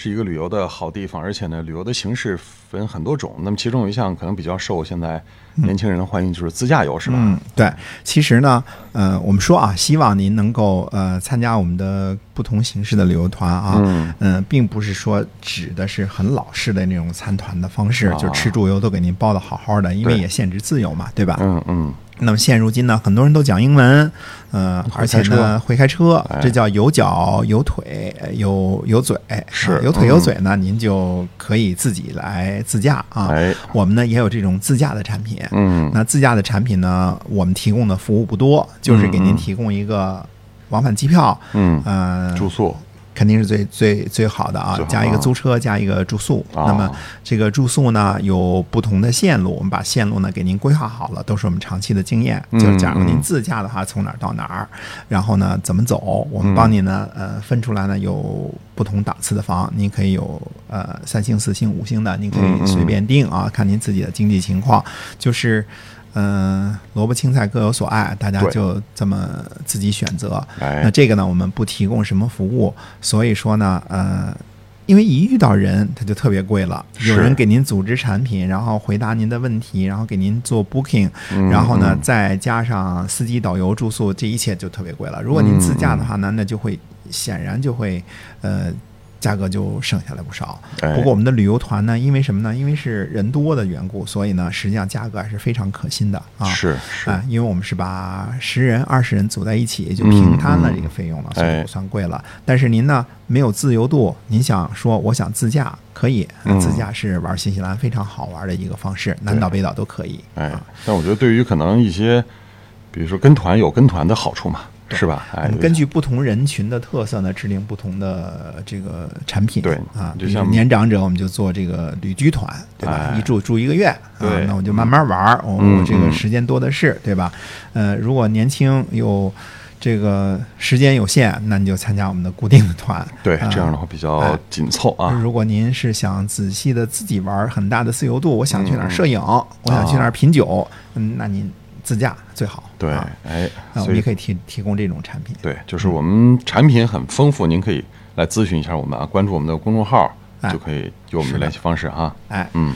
是一个旅游的好地方，而且呢旅游的形式分很多种。那么其中有一项可能比较受现在年轻人的欢迎，就是自驾游，是吧？嗯，对。其实呢，呃，我们说啊，希望您能够呃参加我们的不同形式的旅游团啊，嗯嗯，并不是说指的是很老式的那种参团的方式，啊就吃住游都给您包的好好的，因为也限制自由嘛，对吧？嗯嗯，那么现如今呢，很多人都讲英文，呃，而且呢会开车哎，这叫有脚有腿有有嘴，是啊有腿有嘴呢，您就可以自己来自驾啊。哎，我们呢也有这种自驾的产品，嗯。那自驾的产品呢，我们提供的服务不多，就是给您提供一个往返机票，嗯，呃，住宿肯定是最最最好的啊加一个租车，加一个住宿。啊那么这个住宿呢有不同的线路，我们把线路呢给您规划好了，都是我们长期的经验。嗯就是假如您嗯自驾的话，从哪儿到哪儿，然后呢怎么走，我们帮您呢呃分出来呢有不同档次的房，您可以有呃三星、四星、五星的，您可以随便定啊，看您自己的经济情况，就是。嗯，萝卜青菜各有所爱，大家就这么自己选择。哎那这个呢，我们不提供什么服务，所以说呢，呃，因为一遇到人，他就特别贵了。有人给您组织产品，然后回答您的问题，然后给您做 booking，嗯然后呢嗯再加上司机、导游、住宿，这一切就特别贵了。如果您自驾的话呢，那就会显然就会呃。价格就省下来不少。哎不过我们的旅游团呢，因为什么呢？因为是人多的缘故，所以呢，实际上价格还是非常可心的啊。是是啊，因为我们是把十人、二十人组在一起，就平摊了这个费用了，所以哎不算贵了。但是您呢没有自由度，您想说我想自驾可以，嗯自驾是玩新西兰非常好玩的一个方式，南岛、北岛都可以。哎啊，但我觉得对于可能一些，比如说跟团有跟团的好处嘛，是吧？哎我，们根据不同人群的特色呢，制定不同的这个产品。对啊，就像年长者，我们就做这个旅居团，对吧？哎一住住一个月，啊对，那我就慢慢玩儿，我嗯我这个嗯时间多的是，对吧？呃，如果年轻有这个时间有限，那你就参加我们的固定的团。对啊这样的话比较哎紧凑啊。如果您是想仔细的自己玩很大的自由度，我想去哪儿嗯摄影，我想去哪儿品酒，嗯，那您自驾最好。对啊，哎，那我们也可以提提供这种产品。对，就是我们产品很丰富，您可以来咨询一下我们啊，关注我们的公众号哎就可以有我们的的联系方式哈。哎，嗯，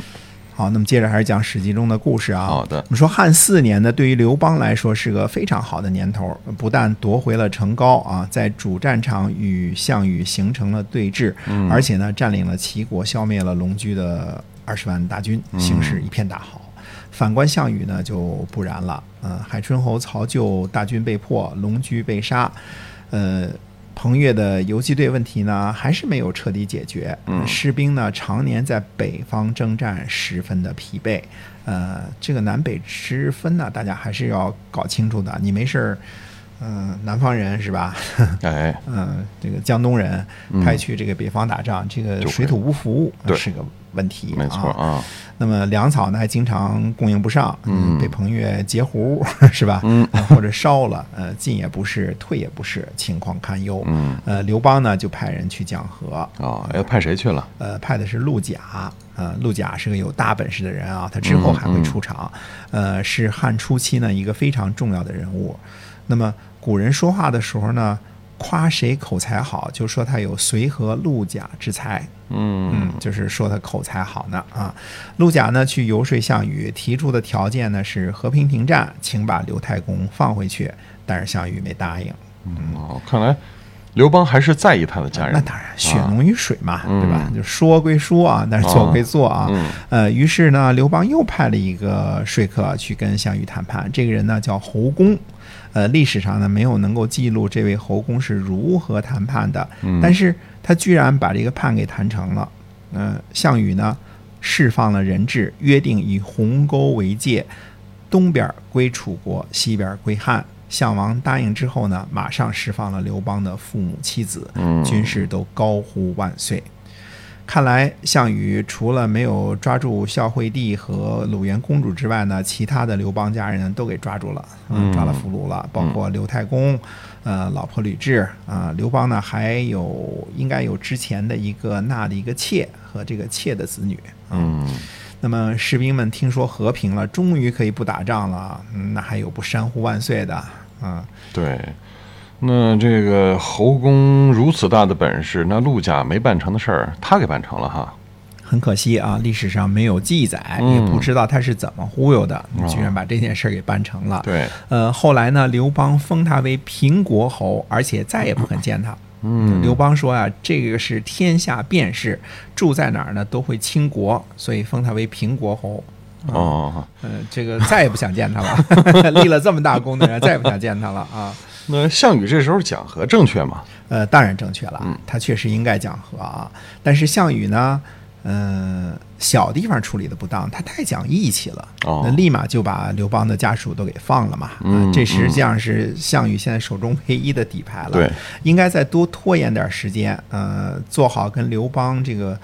好，那么接着还是讲《史记》中的故事啊。好的我们说汉四年呢，对于刘邦来说是个非常好的年头，不但夺回了成皋啊，在主战场与项羽形成了对峙，嗯而且呢，占领了齐国，消灭了龙驹的二十万大军，形势一片大好。反观项羽呢，就不然了。呃，海春侯曹咎大军被破，龙驹被杀，呃，彭越的游击队问题呢，还是没有彻底解决。嗯士兵呢，常年在北方征战，十分的疲惫。呃，这个南北之分呢，大家还是要搞清楚的。你没事儿，嗯、南方人是吧？哎，嗯，这个江东人嗯派去这个北方打仗，这个水土不服对是个问题。没错啊。啊，那么粮草呢，还经常供应不上，嗯被彭越截胡 是吧？嗯呃或者烧了，呃，进也不是，退也不是，情况堪忧。嗯呃，刘邦呢就派人去讲和，啊，哎，派谁去了？呃，派的是陆贾，呃，陆贾是个有大本事的人啊，他之后还会出场，呃，是汉初期呢一个非常重要的人物。那么古人说话的时候呢，夸谁口才好，就说他有随和陆贾之才，嗯嗯，就是说他口才好呢啊。陆贾呢去游说项羽，提出的条件呢是和平停战，请把刘太公放回去，但是项羽没答应。哦，看来刘邦还是在意他的家人。那当然，血浓于水嘛，嗯对吧？就说归说啊，但是做归做啊。嗯呃，于是呢，刘邦又派了一个说客去跟项羽谈判。这个人呢叫侯公，呃，历史上呢没有能够记录这位侯公是如何谈判的，嗯但是他居然把这个判给谈成了。呃，项羽呢释放了人质，约定以鸿沟为界，东边归楚国，西边归汉。项王答应之后呢，马上释放了刘邦的父母妻子，嗯军士都高呼万岁。看来项羽除了没有抓住孝惠帝和鲁元公主之外呢，其他的刘邦家人都给抓住了，嗯抓了俘虏了，包括刘太公，呃，老婆吕雉啊、刘邦呢还有应该有之前的一个纳的一个妾和这个妾的子女。啊嗯那么士兵们听说和平了，终于可以不打仗了，嗯，那还有不山呼万岁的啊？对。那这个侯公如此大的本事，那陆家没办成的事儿，他给办成了哈。很可惜啊，历史上没有记载，嗯也不知道他是怎么忽悠的，哦居然把这件事儿给办成了。对，呃，后来呢，刘邦封他为平国侯，而且再也不肯见他。嗯，刘邦说啊，这个是天下便士，住在哪儿呢都会倾国，所以封他为平国侯。哦，呃，这个再也不想见他了，立了这么大功的人，再也不想见他了啊。那项羽这时候讲和正确吗？呃，当然正确了嗯，他确实应该讲和啊。但是项羽呢，呃，小地方处理的不当，他太讲义气了，哦那立马就把刘邦的家属都给放了嘛。啊嗯这实际上是项羽现在手中唯一的底牌了。对，应该再多拖延点时间，呃，做好跟刘邦这个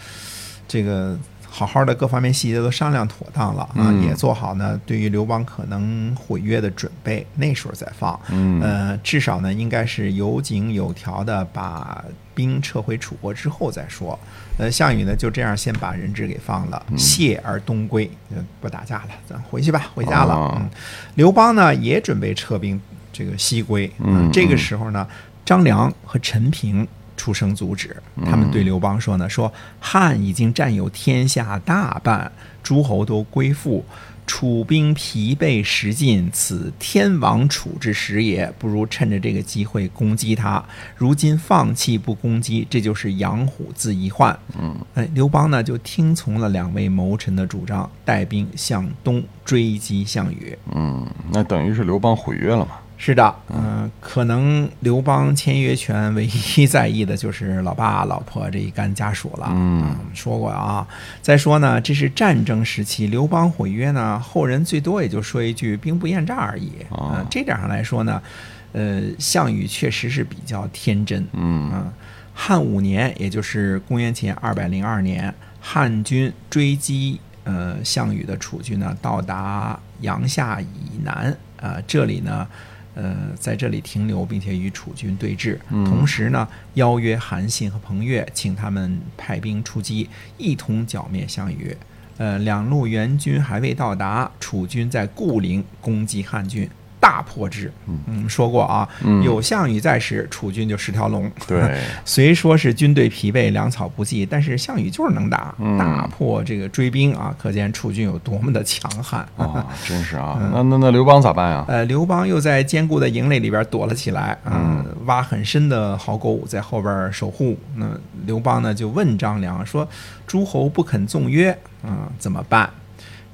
这个好好的各方面细节都商量妥当了啊，嗯也做好呢对于刘邦可能毁约的准备，那时候再放。嗯呃，至少呢应该是有井有条的把兵撤回楚国之后再说。呃，项羽呢就这样先把人质给放了，嗯谢而东归，呃不打架了，咱回去吧，回家了。哦嗯，刘邦呢也准备撤兵这个西归。嗯这个嗯时候呢，张良和陈平出声阻止，他们对刘邦说呢：“说汉已经占有天下大半，诸侯都归附。”楚兵疲惫食尽，此天亡楚之时也。不如趁着这个机会攻击他。如今放弃不攻击，这就是养虎自遗患。嗯，哎，刘邦呢就听从了两位谋臣的主张，带兵向东追击项羽。嗯，那等于是刘邦毁约了嘛？是的，嗯、可能刘邦签约权唯一在意的就是老爸老婆这一干家属了。嗯说过啊。再说呢，这是战争时期，刘邦毁约呢，后人最多也就说一句兵不厌诈而已。啊呃这点上来说呢，呃，项羽确实是比较天真。嗯嗯，汉五年，也就是公元前二百零二年，汉军追击呃项羽的楚军呢，到达阳夏以南，呃，这里呢。呃，在这里停留，并且与楚军对峙。嗯同时呢，邀约韩信和彭越，请他们派兵出击，一同剿灭项羽。呃，两路援军还未到达，楚军在固陵攻击汉军，大破之。嗯，说过啊，嗯有项羽在时，楚军就十条龙。对，虽说是军队疲惫，粮草不济，但是项羽就是能打，嗯大破这个追兵啊，可见楚军有多么的强悍。啊，真是啊。那那那刘邦咋办呀？呃，刘邦又在坚固的营垒里边躲了起来，嗯，挖很深的壕沟在后边守护。那刘邦呢就问张良说：“诸侯不肯纵约，嗯，怎么办？”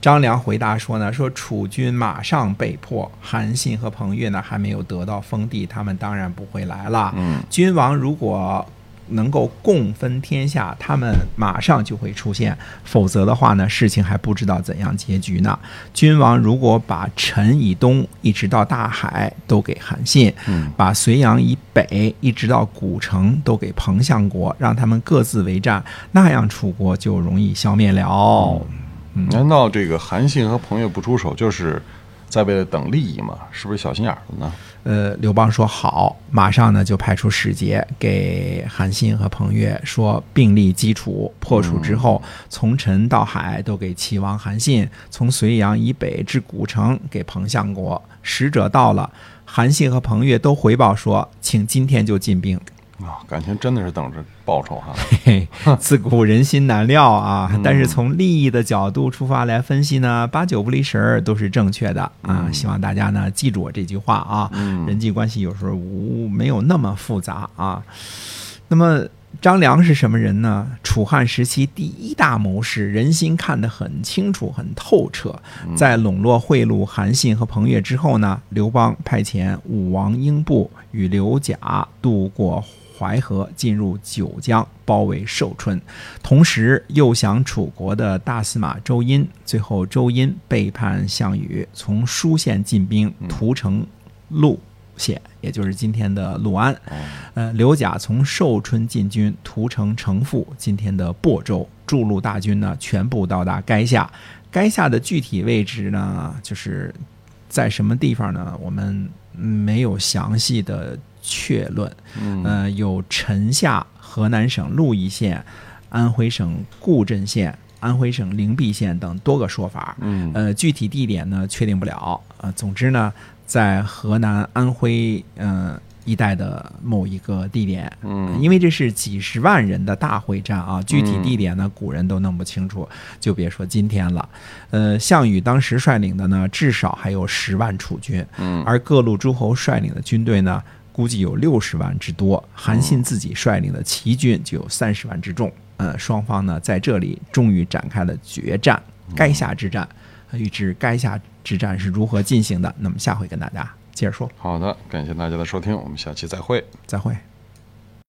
张良回答说呢：“说楚军马上被迫，韩信和彭越呢还没有得到封地，他们当然不会来了。嗯君王如果能够共分天下，他们马上就会出现；否则的话呢，事情还不知道怎样结局呢。君王如果把陈以东一直到大海都给韩信，嗯把隋阳以北一直到古城都给彭相国，让他们各自为战，那样楚国就容易消灭了。难道这个韩信和彭越不出手，就是在为了等利益吗？是不是小心眼儿了呢？呃，刘邦说好，马上呢就派出使节给韩信和彭越说并立基础，破楚之后，从陈到海都给齐王韩信，从隋阳以北至古城给彭相国。使者到了，韩信和彭越都回报说，请今天就进兵。啊，感情真的是等着报酬哈。嘿，自古人心难料啊！但是从利益的角度出发来分析呢，八九不离十儿都是正确的啊！希望大家呢记住我这句话啊。嗯人际关系有时候无没有那么复杂啊。那么张良是什么人呢？楚汉时期第一大谋士，人心看得很清楚、很透彻。在笼络贿赂韩信和彭越之后呢，刘邦派遣武王英布与刘贾渡过淮河，进入九江，包围寿春，同时又降楚国的大司马周殷。最后，周殷背叛项羽，从舒县进兵，屠城陆县，也就是今天的陆安。呃，刘贾从寿春进军，屠城城父，今天的亳州，筑路大军呢全部到达垓下。垓下的具体位置呢，就是在什么地方呢？我们没有详细的确论。呃，有陈下、河南省鹿邑县、安徽省固镇县。安徽省灵璧县等多个说法，嗯，呃，具体地点呢确定不了，呃，总之呢，在河南、安徽，嗯，一带的某一个地点，嗯，因为这是几十万人的大会战啊，具体地点呢，古人都弄不清楚，就别说今天了。呃，项羽当时率领的呢，至少还有十万楚军，嗯，而各路诸侯率领的军队呢，估计有六十万之多，韩信自己率领的齐军就有三十万之众。呃，双方呢在这里终于展开了决战——垓下之战。预知垓下之战是如何进行的，那么下回跟大家接着说。好的，感谢大家的收听，我们下期再会。再会。